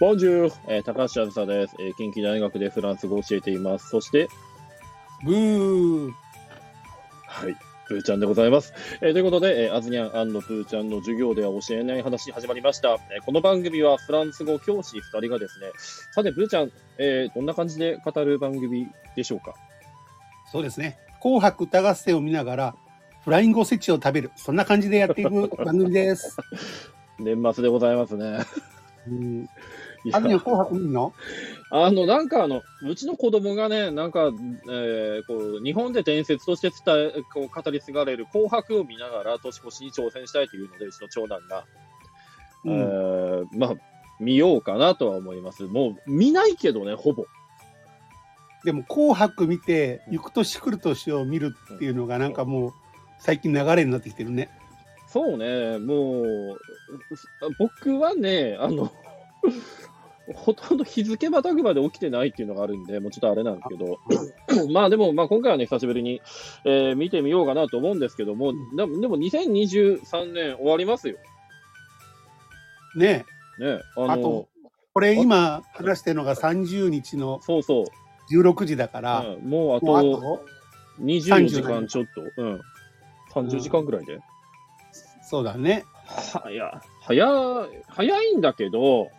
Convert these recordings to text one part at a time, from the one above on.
ボンジュール、えー、高橋あずさです、えー。近畿大学でフランス語を教えています。そして、ブー。はい。プーちゃんでございます。えー、ということで、えー、アズニャンプーちゃんの授業では教えない話始まりました。えー、この番組はフランス語教師2人がですね、さて、プーちゃん、えー、どんな感じで語る番組でしょうか？そうですね。紅白歌合戦を見ながら、フライングおせちを食べる。そんな感じでやっていく番組です。年末でございますね。うんあ紅白見の？あの、なんかあの、うちの子供がね、なんか、えー、こう、日本で伝説として伝え、こう、語り継がれる紅白を見ながら年越しに挑戦したいというので、うちの長男が、うん、えー、まあ、見ようかなとは思います。もう、見ないけどね、ほぼ。でも、紅白見て、行く年来る年を見るっていうのが、なんかもう、最近流れになってきてるね。そうね、もう、僕はね、あの、ほとんど日付またぐまで起きてないっていうのがあるんで、もうちょっとあれなんですけど、まあでも、まあ今回はね、久しぶりに、えー、見てみようかなと思うんですけども、でもでも2023年終わりますよ。ねえ。ねあのあと、これ今話してるのが30日のそうそう16時だから、うん、もうあと20時間ちょっと、うん、30時間ぐらいで。うん、そうだね。はや、早、早いんだけど、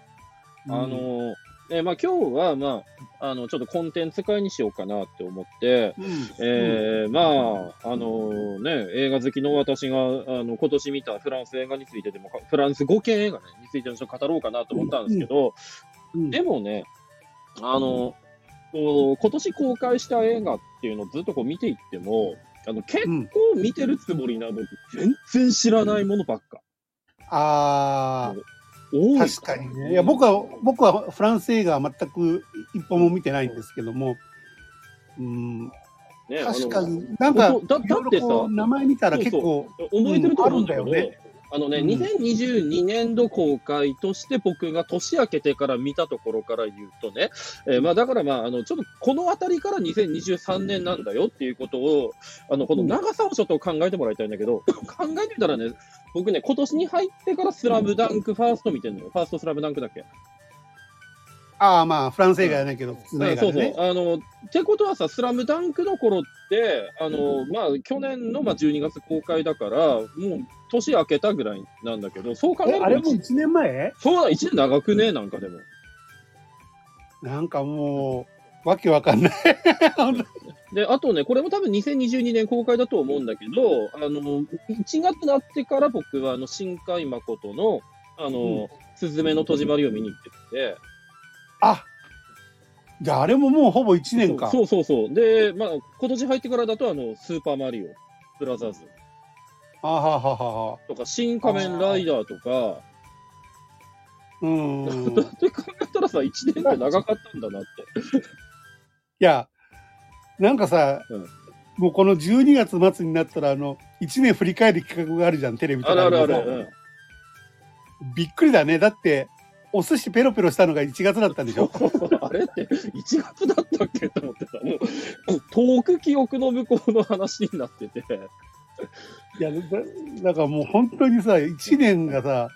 あの、えー、まあ、今日は、まあ、あの、ちょっとコンテンツ会にしようかなって思って、うん、えー、まあ、あのね、映画好きの私が、あの、今年見たフランス映画についてでも、フランス5件映画、ね、についてちょっと語ろうかなと思ったんですけど、うん。うん、でもね、あの、こう今年公開した映画っていうのをずっとこう見ていっても、あの結構見てるつもりなのに、全然知らないものばっか。ああ。確かにね。いや、僕は、僕はフランス映画は全く一本も見てないんですけども、うん、ね、確かに、なんか、だだってさ、名前見たら結構、覚えてると思うんだよね。あのね、うん、2022年度公開として僕が年明けてから見たところから言うとね、えー、まあだからまあ、あの、ちょっとこの辺りから2023年なんだよっていうことを、あの、この長さをちょっと考えてもらいたいんだけど、考えてみたらね、僕ね、今年に入ってからスラムダンクファースト見てるのよ。ファーストスラムダンクだっけああ、まあ、フランス映画やないけど、普通の映画、ね、そうそう。あの、ってことはさ、スラムダンクの頃って、あの、まあ、去年の、まあ、12月公開だから、もう、年明けたぐらいなんだけど、そう考えると。あれも1年前？そうだ、1年長くね、なんかでも。なんかもう、わけわかんない。で、あとね、これも多分2022年公開だと思うんだけど、あの、1月になってから僕は、あの、新海誠の、あの、すずめの戸締まりを見に行ってて、あじゃああれももうほぼ1年か。そうそうそうで、まあ、今年入ってからだと、あの、スーパーマリオ、ブラザーズ。あはははは。とか、新仮面ライダーとか。うん。だって考えたらさ、1年って長かったんだなって。いや、なんかさ、うん、もうこの12月末になったら、あの、1年振り返る企画があるじゃん、テレビとかあるあるある、うん、びっくりだね。だって、お寿司ペロペロしたのが1月だったんでしょ？あれって1月だったっけと思ってさ、もう遠く記憶の向こうの話になってて。いや、だだからもう本当にさ、1年がさ、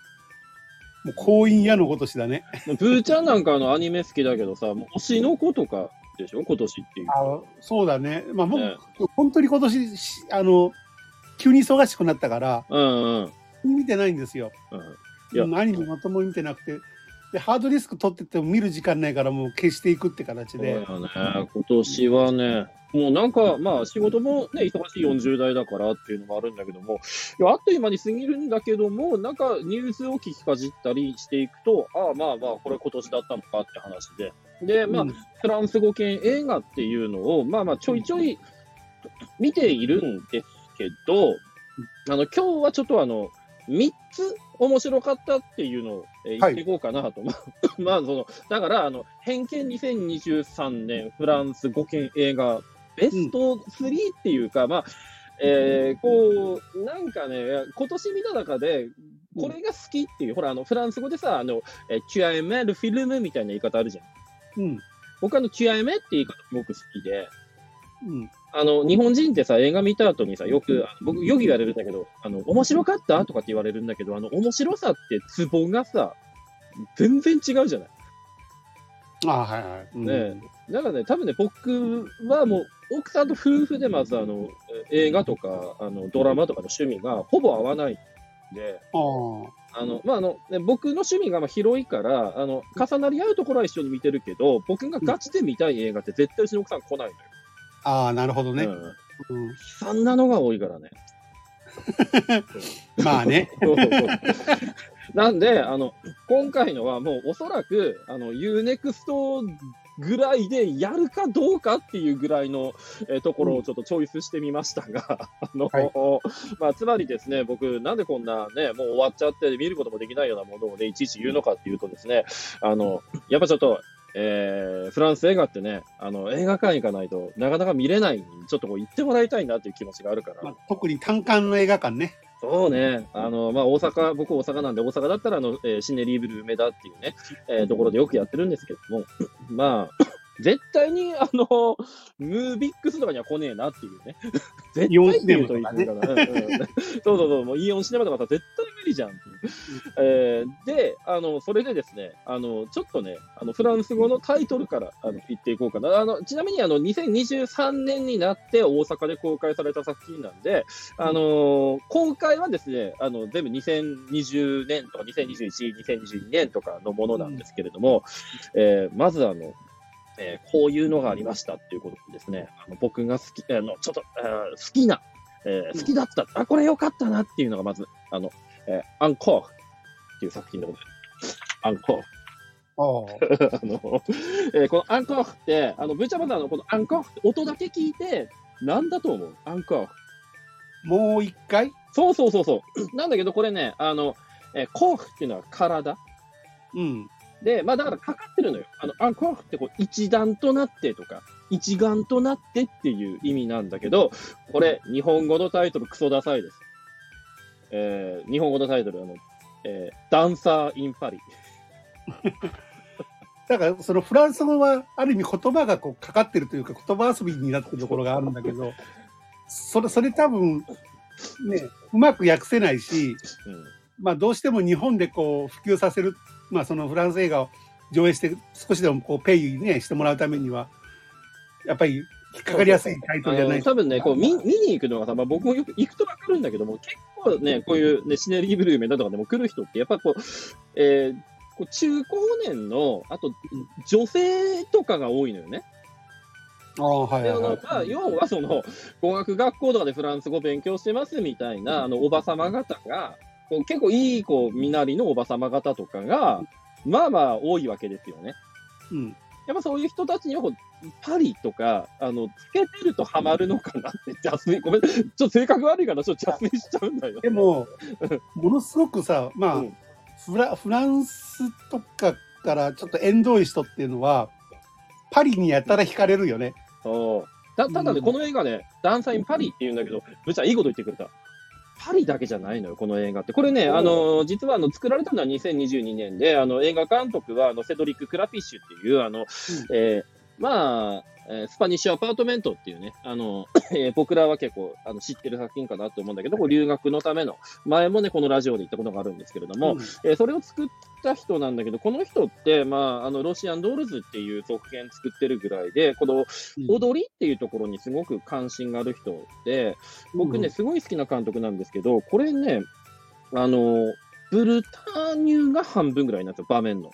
もう婚姻屋のごとしだね。ブーちゃんなんかのアニメ好きだけどさ、もう推しの子とかでしょ？今年っていう。あそうだね。まあ僕、ね、本当に今年、あの、急に忙しくなったから、うんうん。見てないんですよ。うん、いや、アニメまともに見てなくて、でハードディスク取ってても見る時間ないからもう消していくって形で。ね、今年はね、もうなんか、まあ仕事もね、忙しい40代だからっていうのもあるんだけども、いやあっという間に過ぎるんだけども、なんかニュースを聞きかじったりしていくと、ああまあまあ、これ今年だったのかって話で。で、まあ、うん、フランス語系映画っていうのを、まあまあちょいちょい見ているんですけど、あの、今日はちょっとあの、3つ面白かったっていうのを、えー、言っていこうかなと。はい、まあ、その、だから、あの、偏見2023年フランス5件映画ベスト3っていうか、うん、まあ、えー、こう、なんかね、今年見た中で、これが好きっていう、うん、ほら、あの、フランス語でさ、あの、えキュアエメルフィルムみたいな言い方あるじゃん。うん。僕あの、キュアエメって言い方すごく好きで、うん。あの、日本人ってさ、映画見た後にさ、よく、僕、よく言われるんだけど、あの、面白かったとかって言われるんだけど、あの、面白さってツボがさ、全然違うじゃない。あはいはい。うん、ね、だからね、多分ね、僕はもう、奥さんと夫婦でまずあの映画とかあのドラマとかの趣味がほぼ合わないんで、あのまああのね、僕の趣味がまあ広いからあの、重なり合うところは一緒に見てるけど、僕がガチで見たい映画って絶対うちの奥さん来ないのよ。ああ、なるほどね。うん。悲惨なのが多いからね。まあね。なんで、あの、今回のはもうおそらく、あの、UNEXT ぐらいでやるかどうかっていうぐらいの、えー、ところをちょっとチョイスしてみましたが、あの、はい、まあ、つまりですね、僕、なんでこんなね、もう終わっちゃって見ることもできないようなものをね、いちいち言うのかっていうとですね、あの、やっぱちょっと、えー、フランス映画ってね、あの、映画館行かないとなかなか見れないちょっとこう行ってもらいたいなっていう気持ちがあるから。まあ、特に単館の映画館ね。そうね。あの、まあ、大阪、僕大阪なんで、大阪だったら、あの、えー、シネリーブル梅田っていうね、えー、ところでよくやってるんですけども、まあ、絶対に、あの、ムービックスとかには来ねえなっていうね。絶対っていうといいかな。そうそうそう、もうイオンシネマとかさ、絶対無理じゃんっていう。えー、で、あの、それでですね、あの、ちょっとね、あの、フランス語のタイトルから、あの、言っていこうかな。あの、ちなみに、あの、2023年になって大阪で公開された作品なんで、あの、公開はですね、あの、全部2020年とか2021、2022年とかのものなんですけれども、えー、まずあの、えー、こういうのがありましたっていうことですね、あの僕が好き、あの、ちょっと、えー、好きな、えー、好きだった、あ、これ良かったなっていうのがまず、あの、えー、アンコーフっていう作品でございます。アンコーフ。あの、えー、このアンコーフって、あの、ブチャバザーのこのアンコーフって音だけ聞いて、なんだと思う？アンコーフ。もう一回？そうそうそうそう。なんだけど、これね、あの、えー、コーフっていうのは体？うん。で、まあだからかかってるのよ。あの、アンコーフってこう一段となってとか、一丸となってっていう意味なんだけど、これ、日本語のタイトルクソダサいです。えー、日本語のタイトル、あの、えー、ダンサー・イン・パリ。だから、そのフランス語は、ある意味言葉がこうかかってるというか、言葉遊びになってるところがあるんだけど、それ、それ多分、ね、うまく訳せないし、うん、まあどうしても日本でこう普及させるまあ、そのフランス映画を上映して少しでもこうペイ、ね、してもらうためにはやっぱり引っかかりやすいタイトルじゃない多分ね、こう見見に行くのがさ、まあ、僕もよく行くと分かるんだけども、結構ね、こういう、ね、シネリーブルーメンだとかでも来る人って、やっぱこう、えー、こう中高年の、あと女性とかが多いのよね。あはいはい要はその語学学校とかでフランス語勉強してますみたいなあのおばさま方がこう結構いいこう身なりのおばさま方とかが、まあまあ多いわけですよね。うん。やっぱそういう人たちにはパリとか、あの、つけてるとハマるのかなって、邪推、ごめん、ちょっと性格悪いから、ちょっと邪推しちゃうんだよ。でも、ものすごくさ、まあ、うん、フラ、フランスとかからちょっと縁遠い人っていうのは、パリにやったら惹かれるよね。そう。たただね、うん、この映画ね、ダンサー・イン・パリって言うんだけど、めっちゃいいこと言ってくれた。パリだけじゃないのよ、この映画って。これね、あの、実はあの、作られたのは2022年で、あの、映画監督は、あの、セドリック・クラピッシュっていう、あの、うん、えー、まあ、えー、スパニッシュアパートメントっていうね、あの、えー、僕らは結構あの知ってる作品かなと思うんだけど、こう留学のための、前もね、このラジオで言ったことがあるんですけれども、うん、えー、それを作った人なんだけど、この人って、まあ、あの、ロシアンドールズっていう続編作ってるぐらいで、この踊りっていうところにすごく関心がある人で、僕ね、すごい好きな監督なんですけど、これね、あの、ブルターニュが半分ぐらいなんですよ、場面の。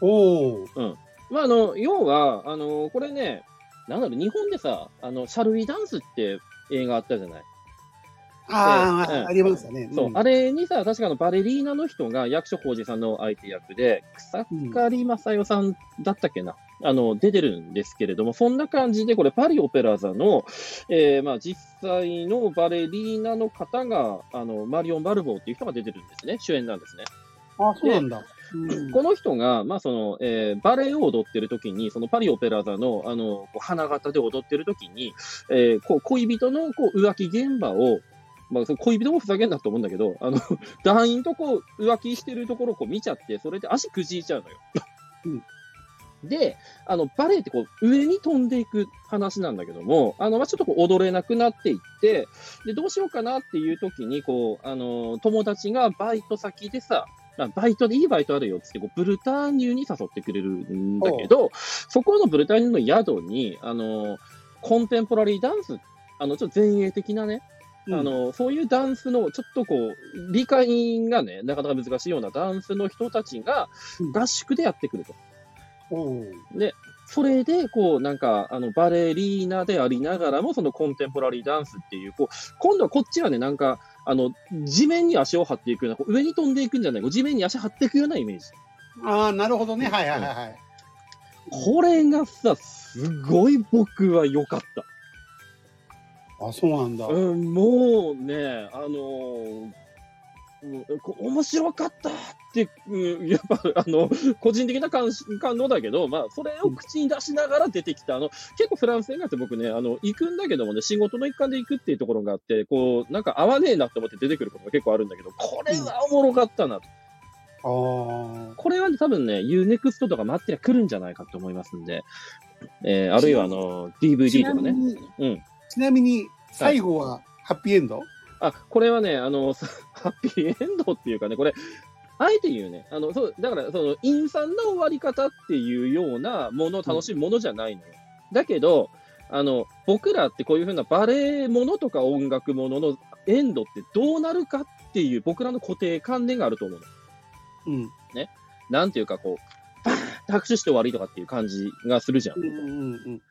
おお。うん。まあ、あの、要は、あの、これね、なんだろう、日本でさ、あの、シャルウィダンスって映画あったじゃない。ああ、うん、ありましたね。そう、うん、あれにさ、確かのバレリーナの人が役所広司さんの相手役で、草刈正代さんだったっけな、うん、あの、出てるんですけれども、そんな感じで、これ、パリオペラ座の、えー、まあ、実際のバレリーナの方が、あの、マリオン・バルボーっていう人が出てるんですね。主演なんですね。あ、そうなんだ。この人が、まあそのえー、バレエを踊ってる時に、そのパリオペラ座のあの花形で踊ってる時に、えー、こう恋人のこう浮気現場を、まあ、その恋人もふざけんなと思うんだけど、あの 団員とこう浮気してるところをこう見ちゃって、それで足くじいちゃうのよ。うんで、あの、バレエってこう、上に飛んでいく話なんだけども、あの、まあ、ちょっとこう、踊れなくなっていって、で、どうしようかなっていう時に、こう、あの、友達がバイト先でさ、まあ、バイトでいいバイトあるよっつって、こうブルターニュに誘ってくれるんだけど、そこのブルターニュの宿に、あの、コンテンポラリーダンス、あの、ちょっと前衛的なね、あの、そういうダンスの、ちょっとこう、理解がね、なかなか難しいようなダンスの人たちが合宿でやってくると。う。ん、で、それで、こう、なんか、あの、バレリーナでありながらも、そのコンテンポラリーダンスっていう、こう、今度はこっちはね、なんか、あの、地面に足を張っていくような、上に飛んでいくんじゃない、地面に足張っていくようなイメージ。ああ、なるほどね。はいはいはいはい。これがさ、すごい僕は良かった。あ、そうなんだ。うん、もうね、あのー、うん、面白かったって、うん、やっぱ、あの、個人的な感感動だけど、まあ、それを口に出しながら出てきた、あの、結構フランス映画って僕ね、あの、行くんだけどもね、仕事の一環で行くっていうところがあって、こう、なんか合わねえなって思って出てくることが結構あるんだけど、これはおもろかったなと。あこれは、ね、多分ね、UNEXT とか待ってりゃ来るんじゃないかと思いますんで、えー、あるいはあの、DVD とかね。うん。ちなみに、最後はハッピーエンド、はい、あ、これはね、あの、ハッピーエンドっていうかね、これ、あえて言うね、あの、そう、だから、その、陰惨な終わり方っていうようなものを楽しむものじゃないのよ。うん、だけど、あの、僕らってこういうふうなバレエものとか音楽もののエンドってどうなるかっていう僕らの固定観念があると思うの。うん。ね。なんていうか、こう、バーンって拍手して終わりとかっていう感じがするじゃん。うんうんうん。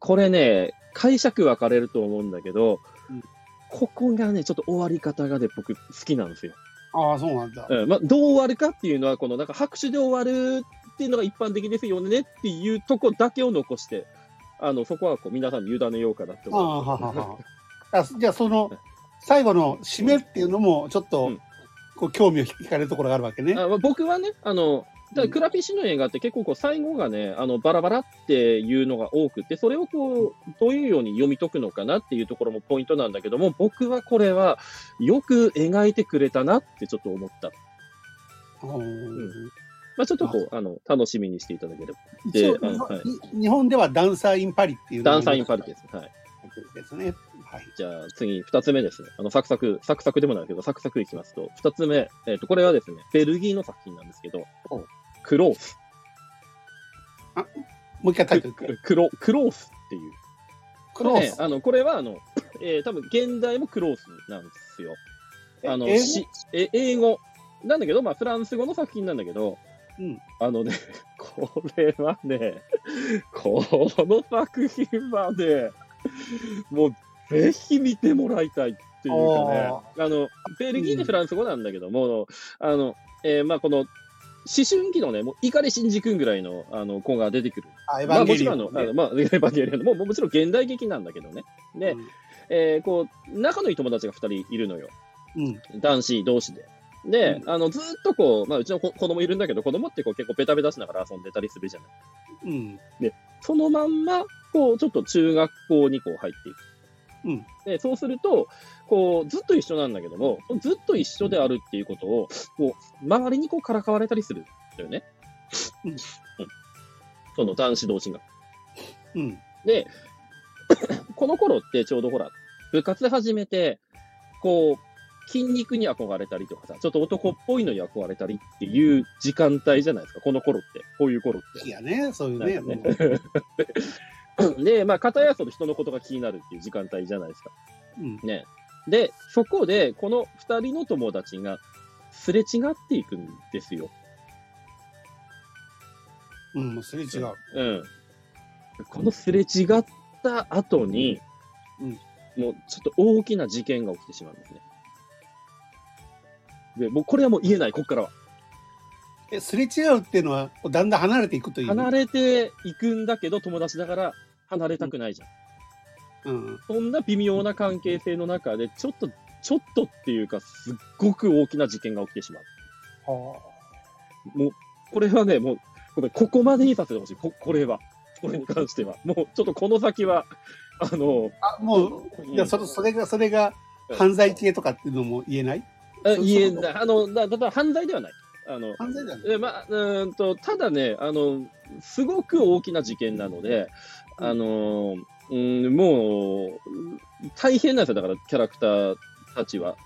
これね、解釈分かれると思うんだけど、うん、ここがね、ちょっと終わり方がね、僕好きなんですよ。ああ、そうなんだ。うん、まあ、どう終わるかっていうのは、このなんか拍手で終わるっていうのが一般的ですよねっていうとこだけを残して、あの、そこはこう皆さんに委ねようかなって思う。あははあじゃあ、その、最後の締めっていうのも、ちょっと、こう、興味を引かれるところがあるわけね。あ僕はね、あの、だクラピッシュの映画って結構こう最後がね、あのバラバラっていうのが多くて、それをこう、どういうように読み解くのかなっていうところもポイントなんだけども、僕はこれはよく描いてくれたなってちょっと思った。うん、まあ、ちょっとこう、あの、楽しみにしていただければ。で、はい、日本ではダンサーインパリっていうダンサーインパリです。はい。ですね。はい。じゃあ次、二つ目ですね。あの、サクサク、サクサクでもないけど、サクサクいきますと、二つ目、えっ、ー、と、これはですね、ベルギーの作品なんですけど、クロース。あ、もう一回タイトルクロ、クロースっていう。クロース、ね、あの、これは、あの、えー、多分現代もクロースなんですよ。あの、英語？しえ英語。なんだけど、まあ、フランス語の作品なんだけど、うん、あのね、これはね、この作品はね、もうぜひ見てもらいたいっていうかね、あの、ベルギーでフランス語なんだけども、うん、あの、えー、まあ、この、思春期のね、もう、碇シンジ君ぐらいの、あの、子が出てくる。あ、エヴァンゲリオン、ね、まあ、もちろんあの、まあ、エヴァンゲリオンも、ももちろん現代劇なんだけどね。で、うん、えー、こう、仲のいい友達が二人いるのよ。うん。男子同士で。で、うん、あの、ずっとこう、まあ、うちの子供いるんだけど、子供ってこう結構ベタベタしながら遊んでたりするじゃない。うん。で、そのまんま、こう、ちょっと中学校にこう入っていく。うん。で、そうすると、こう、ずっと一緒なんだけども、ずっと一緒であるっていうことを、こう、周りにこうからかわれたりするんだよね。うん。うん。その男子同士が。うん。で、この頃ってちょうどほら、部活始めて、こう、筋肉に憧れたりとかさ、ちょっと男っぽいのに憧れたりっていう時間帯じゃないですか、この頃って。こういう頃って。いやね、そういうね。ねで、まあ、片やその人のことが気になるっていう時間帯じゃないですか。うん、ね。で、そこで、この二人の友達がすれ違っていくんですよ。うん、すれ違う。うん。このすれ違った後に、うん、もうちょっと大きな事件が起きてしまうんですね。で、もうこれはもう言えない、ここからは。え、すれ違うっていうのは、だんだん離れていくという。離れていくんだけど、友達だから離れたくないじゃん。うん。そんな微妙な関係性の中で、ちょっと、ちょっとっていうか、すっごく大きな事件が起きてしまう。はあ。もう、これはね、もう、ここまでにさせてほしい。こ、これは。これに関しては。もう、ちょっとこの先は、あの、あ、もう、いや、それ、それが、それが、犯罪系とかっていうのも言えない？言えない。あの、だ、だ、犯罪ではない。あの、犯罪だね。まあ、うんと、ただね、あの、すごく大きな事件なので、あの、うん、もう、大変なんですよ、だから、キャラクターたちは。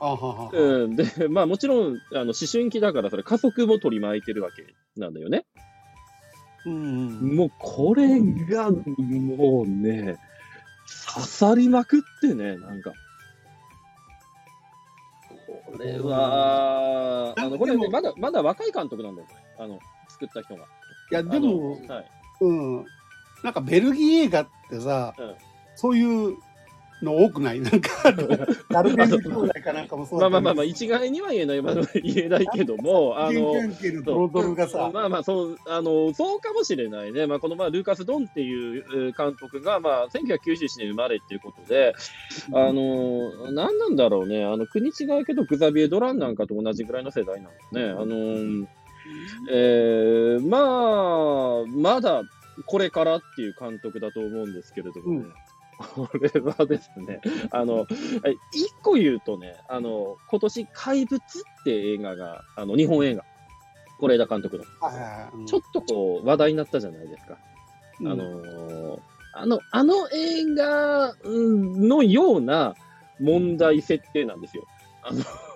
あははうん、で、まあもちろん、あの、思春期だから、それ加速も取り巻いてるわけなんだよね。うん、もう、これが、もうね、刺さりまくってね、なんか。これは、あの、これ、ね、まだ、まだ若い監督なんだよ、あの、作った人が。いや、でも、はい、うん。なんかベルギー映画ってさ、うん、そういうの多くない？なんか、ダルベン兄弟かなんかもそうまあまあまあまあ、一概には言えない、まあ、言えないけども、あの、まあまあ、そう、あの、そうかもしれないね。まあ、この、まあ、ルーカス・ドンっていう監督が、まあ、1991年生まれっていうことで、あの、何なんだろうね。あの、国違うけど、グザビエ・ドランなんかと同じぐらいの世代なんですね。あの、えー、まあ、まだこれからっていう監督だと思うんですけれどもね。うんこれはですね、あの、一個言うとね、あの、今年怪物って映画が、あの、日本映画、是枝監督の、ちょっとこう、話題になったじゃないですか。うん、あの、あの、あの映画のような問題設定なんですよ。あの、あの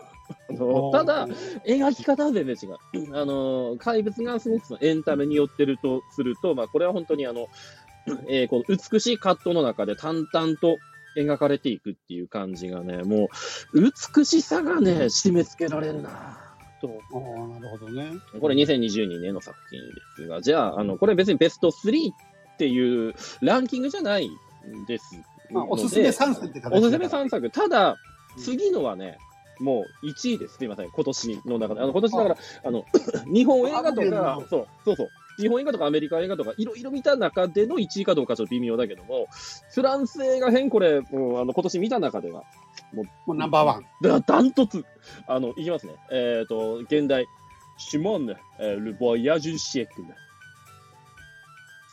ただ、描き方は全然違う。あの、怪物がすごくそのエンタメに寄ってるとすると、まあ、これは本当にあの、えー、この美しいカットの中で淡々と描かれていくっていう感じがね、もう、美しさがね、締め付けられるなと。ああ、なるほどね。これ2022年の作品ですが、じゃあ、あの、これ別にベスト3っていうランキングじゃないんです。まあ、おすすめ3作って形おすすめ3作。ただ、次のはね、もう1位です。すみません。今年の中で。あの、今年だから、あの、日本映画とか、そう、そうそう。日本映画とかアメリカ映画とかいろいろ見た中での1位かどうかちょっと微妙だけども、フランス映画編、これ、うん、あの今年見た中では、もう、もうナンバーワン。だダントツ。あの、いきますね。えっ、ー、と、現代、シモンヌ、えー、ルボイヤジュシエクル。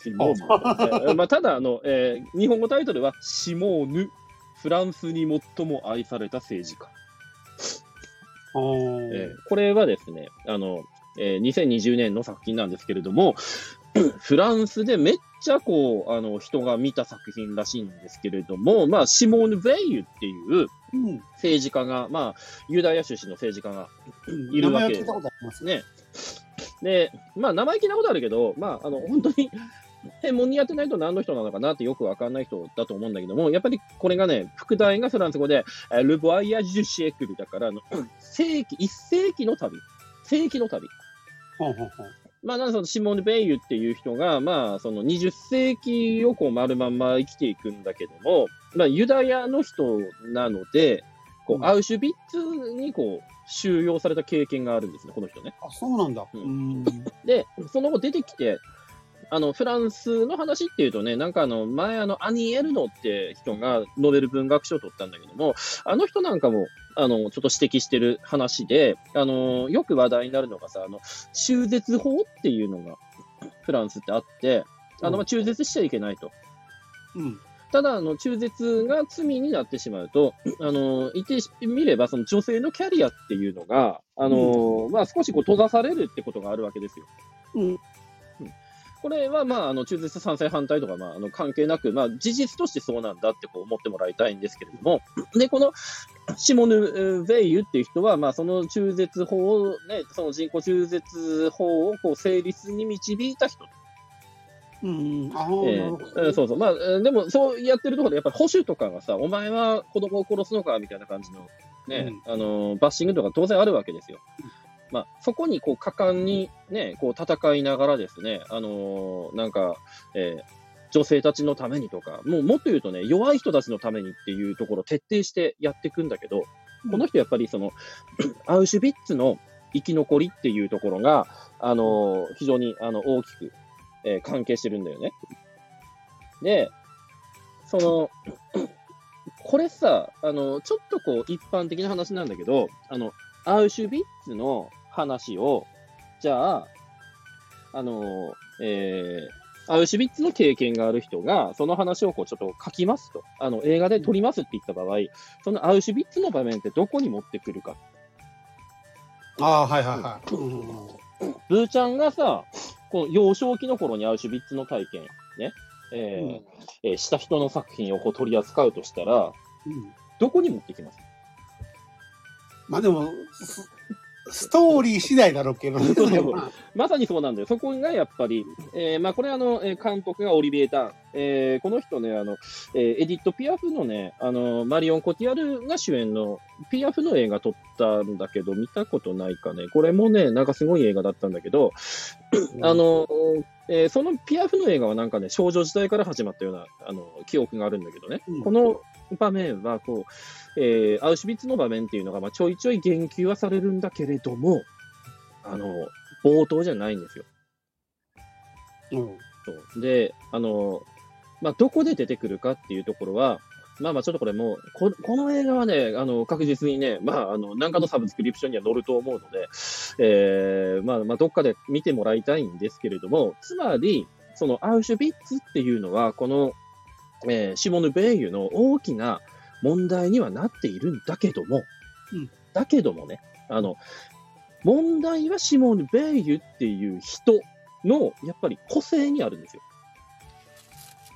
シモーヌ。えー、まあ、ただ、あの、えー、日本語タイトルは、シモーヌ、フランスに最も愛された政治家。えー、これはですね、あの、えー、2020年の作品なんですけれども、フランスでめっちゃこう、あの、人が見た作品らしいんですけれども、まあ、シモーヌ・ベイユっていう政治家が、うん、まあ、ユダヤ出身の政治家がいるわけですね。で、まあ、生意気なことあるけど、まあ、あの、本当に専門にやってないと何の人なのかなってよくわかんない人だと思うんだけども、やっぱりこれがね、副題がフランス語で、ルボアイア・ジュシエクルだから、の世紀、一世紀の旅。世紀の旅。ほうほうほうまあ、なんそのシモンヌ・ベイユっていう人が、まあ、その20世紀をこう丸まんま生きていくんだけども、まあ、ユダヤの人なので、こう、アウシュビッツにこう、収容された経験があるんですね、この人ね。あ、そうなんだ。うん、で、その後出てきて、あの、フランスの話っていうとね、なんかあの、前あの、アニ・エルノって人がノーベル文学賞を取ったんだけども、あの人なんかも、あの、ちょっと指摘してる話で、あの、よく話題になるのがさ、あの、中絶法っていうのが、フランスってあって、あの、ま中絶しちゃいけないと。うん。ただ、あの、中絶が罪になってしまうと、あの、言ってみれば、その女性のキャリアっていうのが、あの、うん、まあ、少しこう閉ざされるってことがあるわけですよ。うん。これは、まあ、あの、中絶賛成反対とか、まあ、あの、関係なく、まあ、事実としてそうなんだってこう思ってもらいたいんですけれども、で、この、シモヌ・ヴェイユっていう人は、まあ、その中絶法をね、その人工中絶法をこう成立に導いた人。うん、あえー、そうそう。まあ、でも、そうやってるところで、やっぱり保守とかがさ、お前は子供を殺すのかみたいな感じの、ね、うん、あの、バッシングとか当然あるわけですよ。まあ、そこにこう果敢にね、こう戦いながらですね、あのー、なんか、えー、女性たちのためにとか、もうもっと言うとね、弱い人たちのためにっていうところを徹底してやっていくんだけど、この人やっぱりその、アウシュビッツの生き残りっていうところが、あのー、非常にあの大きく、えー、関係してるんだよね。で、その、これさ、あの、ちょっとこう一般的な話なんだけど、あの、アウシュビッツの話を、じゃあ、あの、えー、アウシュビッツの経験がある人が、その話をこうちょっと書きますと、あの、映画で撮りますって言った場合、そのアウシュビッツの場面ってどこに持ってくるか。ああ、はいはいはい。ブーちゃんがさ、この幼少期の頃にアウシュビッツの体験、ね、えー、うん、えー、した人の作品をこう取り扱うとしたら、うん、どこに持ってきます？まあでも、ストーリー次第だろうけど、ね、まさにそうなんだよ。そこがやっぱり、えー、まあこれあの、監督がオリビエタン。えー、この人ね、あの、えー、エディット・ピアフのね、あの、マリオン・コティアルが主演のピアフの映画撮ったんだけど、見たことないかね。これもね、なんかすごい映画だったんだけど、あの、えー、そのピアフの映画はなんかね、少女時代から始まったような、あの、記憶があるんだけどね。うん、この場面は、こう、えー、アウシュビッツの場面っていうのが、まあ、ちょいちょい言及はされるんだけれども、あの、冒頭じゃないんですよ。うん。そうで、あの、まあ、どこで出てくるかっていうところは、まあまあちょっとこれもう、ここの映画はね、あの、確実にね、まあ、あの、何かのサブスクリプションには載ると思うので、えー、まあまあどっかで見てもらいたいんですけれども、つまり、そのアウシュビッツっていうのは、この、えー、シモヌ・ベイユの大きな問題にはなっているんだけども、うん、だけどもね、あの、問題はシモヌ・ベイユっていう人の、やっぱり個性にあるんですよ。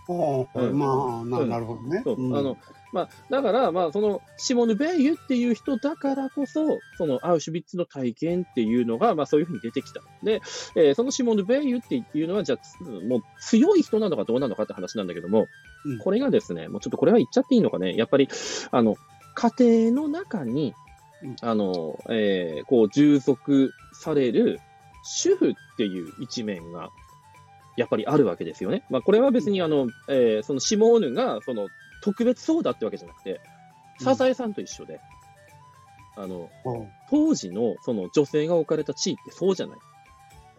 うん、まあな、なるほどね。そう、あのまあ、だから、まあ、そのシモヌ・ベイユっていう人だからこそ、そのアウシュビッツの体験っていうのが、まあ、そういうふうに出てきた。で、えー、そのシモヌ・ベイユっていうのは、じゃあ、もう強い人なのかどうなのかって話なんだけども、うん、これがですね、もうちょっとこれは言っちゃっていいのかね、やっぱり、あの、家庭の中に、あの、えー、こう、従属される主婦っていう一面がやっぱりあるわけですよね。まあ、これは別にあの、えー、そのシモーヌがその特別そうだってわけじゃなくて、サザエさんと一緒で、あの、当時のその女性が置かれた地位ってそうじゃない。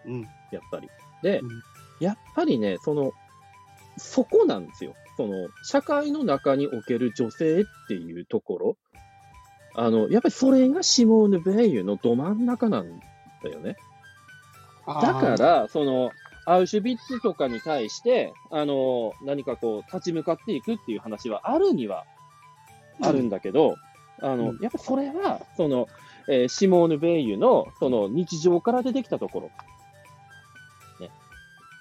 うん。やっぱり。で、うん、やっぱりね、その、そこなんですよ。その、社会の中における女性っていうところ。あの、やっぱりそれがシモーヌ・ベイユのど真ん中なんだよね。だから、その、アウシュビッツとかに対して、あの、何かこう、立ち向かっていくっていう話はあるにはあるんだけど、うん、あの、やっぱそれは、その、えー、シモーヌ・ベイユの、その日常から出てきたところ。ね。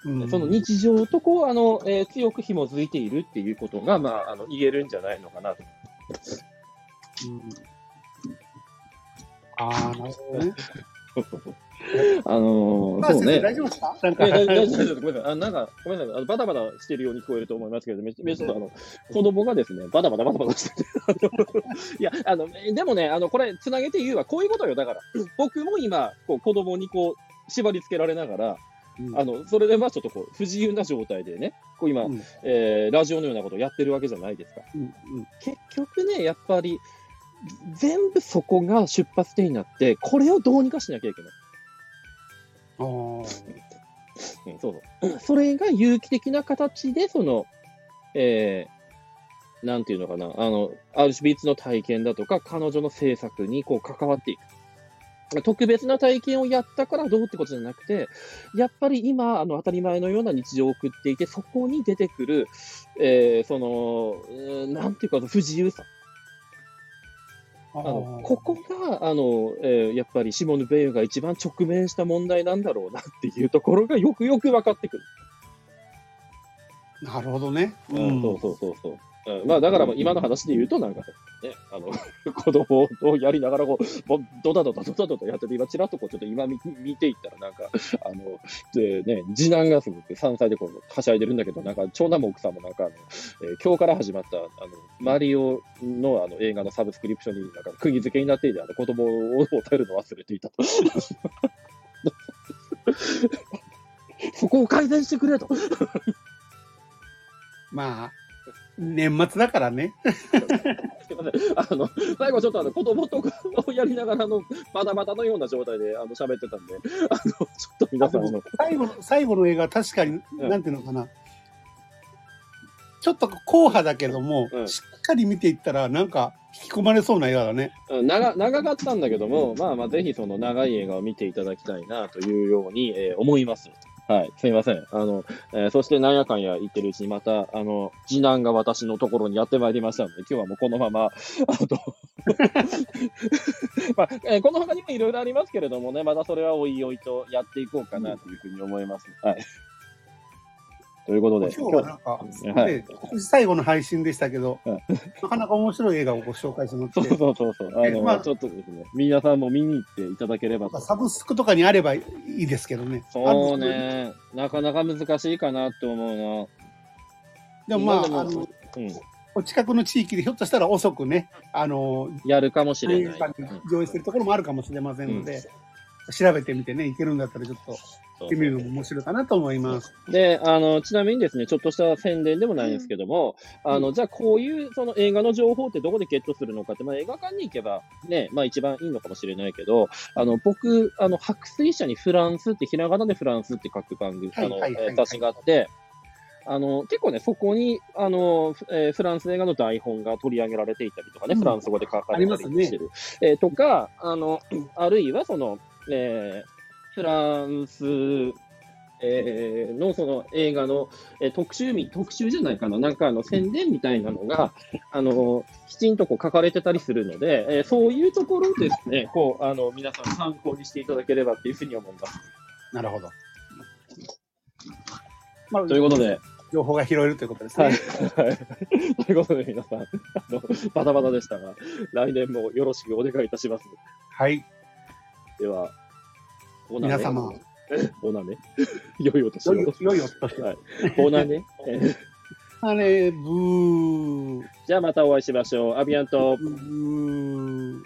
うん、その日常とこう、あの、えー、強く紐づいているっていうことが、まあ、あの、言えるんじゃないのかなと。うん、ああ、なるほどね。あのー、そうね。大丈夫ですか？なんか。大丈夫です。ごめんなさい。あなんか、ごめんなさい。あのバタバタしてるように聞こえると思いますけど、めちゃめちゃあの、子供がですね、バタバタバタバタしてて、いや、あの、でもね、あの、これ、つなげて言うは、こういうことよ。だから、僕も今、こう、子供にこう、縛り付けられながら、うん、あの、それでまあちょっとこう、不自由な状態でね、こう今、うん、えー、ラジオのようなことをやってるわけじゃないですか。うんうん、結局ね、やっぱり、全部そこが出発点になって、これをどうにかしなきゃいけない。あうん、そうそう。それが有機的な形で、その、えー、なんていうのかな、あの、アルシュビッツの体験だとか、彼女の制作にこう関わっていく。特別な体験をやったからどうってことじゃなくて、やっぱり今、あの、当たり前のような日常を送っていて、そこに出てくる、えー、その、なんていうか、不自由さ。あのここがあの、えー、やっぱりシモヌ・ベイユが一番直面した問題なんだろうなっていうところがよくよく分かってくる。なるほどね。うん、そうそうそうそう。うん、まあだから今の話で言うと、なんかね、あの、子供をやりながらこう、ドタドタドタドタやってて、今ちらっとこう、ちょっと今見見ていったら、なんか、あの、でね、次男がすごく3歳でこう、はしゃいでるんだけど、なんか、長男も奥さんもなんか、あの、えー、今日から始まった、あの、マリオのあの映画のサブスクリプションになんか、釘付けになっていて、あの、子供を与えるの忘れていたと。そこを改善してくれと。まあ、年末だからね。すみません。あの、最後ちょっとあの、子供とかをやりながらの、バタバタのような状態で、あの、喋ってたんで、あの、ちょっと皆さんの。最後の、最後の映画確かに、うん、なんていうのかな。ちょっと硬派だけども、うん、しっかり見ていったら、なんか、引き込まれそうな映画だね。うん、長長かったんだけども、まあまあ、ぜひその長い映画を見ていただきたいなというように、えー、思います。はい、すみません。あの、えー、そしてなんやかんや言ってるうちにまた、あの、次男が私のところにやってまいりましたので、今日はもうこのまま、あと まあ、えー、この他にもいろいろありますけれどもね、またそれはおいおいとやっていこうかなというふうに思います。はい。ということで。今日はなんか、はい、最後の配信でしたけど、なかなか面白い映画をご紹介するのって。そうそうそうそう。あの、まあ、ちょっとですね、皆さんも見に行っていただければサブスクとかにあればいいですけどね。そうね。なかなか難しいかなって思うな。でもまあ、あの、うん。お近くの地域でひょっとしたら遅くね、あの、やるかもしれない。上映するところもあるかもしれませんので、うん、調べてみてね、いけるんだったらちょっとってみるのも面白いかなと思います。で、あの、ちなみにですね、ちょっとした宣伝でもないんですけども、うん、あの、じゃあこういうその映画の情報ってどこでゲットするのかって、まあ映画館に行けばね、まあ一番いいのかもしれないけど、あの、僕、あの、白水社にフランスってひらがなでフランスって書く番組、あの、雑誌があって、あの、結構ね、そこに、あの、えー、フランス映画の台本が取り上げられていたりとかね、うん、フランス語で書かれたりしてる。ね、えー、とか、あの、あるいはその、えー、フランスえー、のその映画の、えー、特集み、特集じゃないかな、なんかあの宣伝みたいなのが、あの、きちんとこう書かれてたりするので、えー、そういうところですね、こう、あの、皆さん参考にしていただければっていうふうに思います。なるほど。まあ、ということで、情報が拾えるということですね。はい。はい、ということで、皆さん、あの、バタバタでしたが、来年もよろしくお願いいたします。はい。では、皆様、オナネ 良いお年を。良いお年を。はい。オナネあれ、ブー。じゃあまたお会いしましょう。アビアント。ブー。